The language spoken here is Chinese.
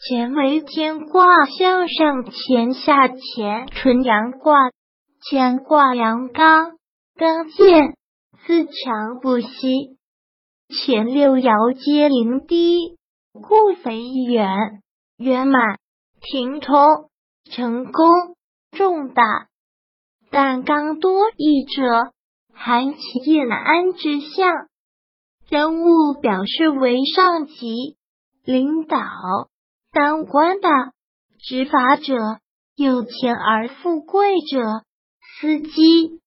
乾为天卦向上乾下乾，纯阳卦，乾卦阳刚，刚健，自强不息。前六爻皆临低，故肥圆圆满，平通，成功，重大。但刚多义者，含其晏安之象。人物表示为上级领导。当官的、执法者、有钱而富贵者、司机、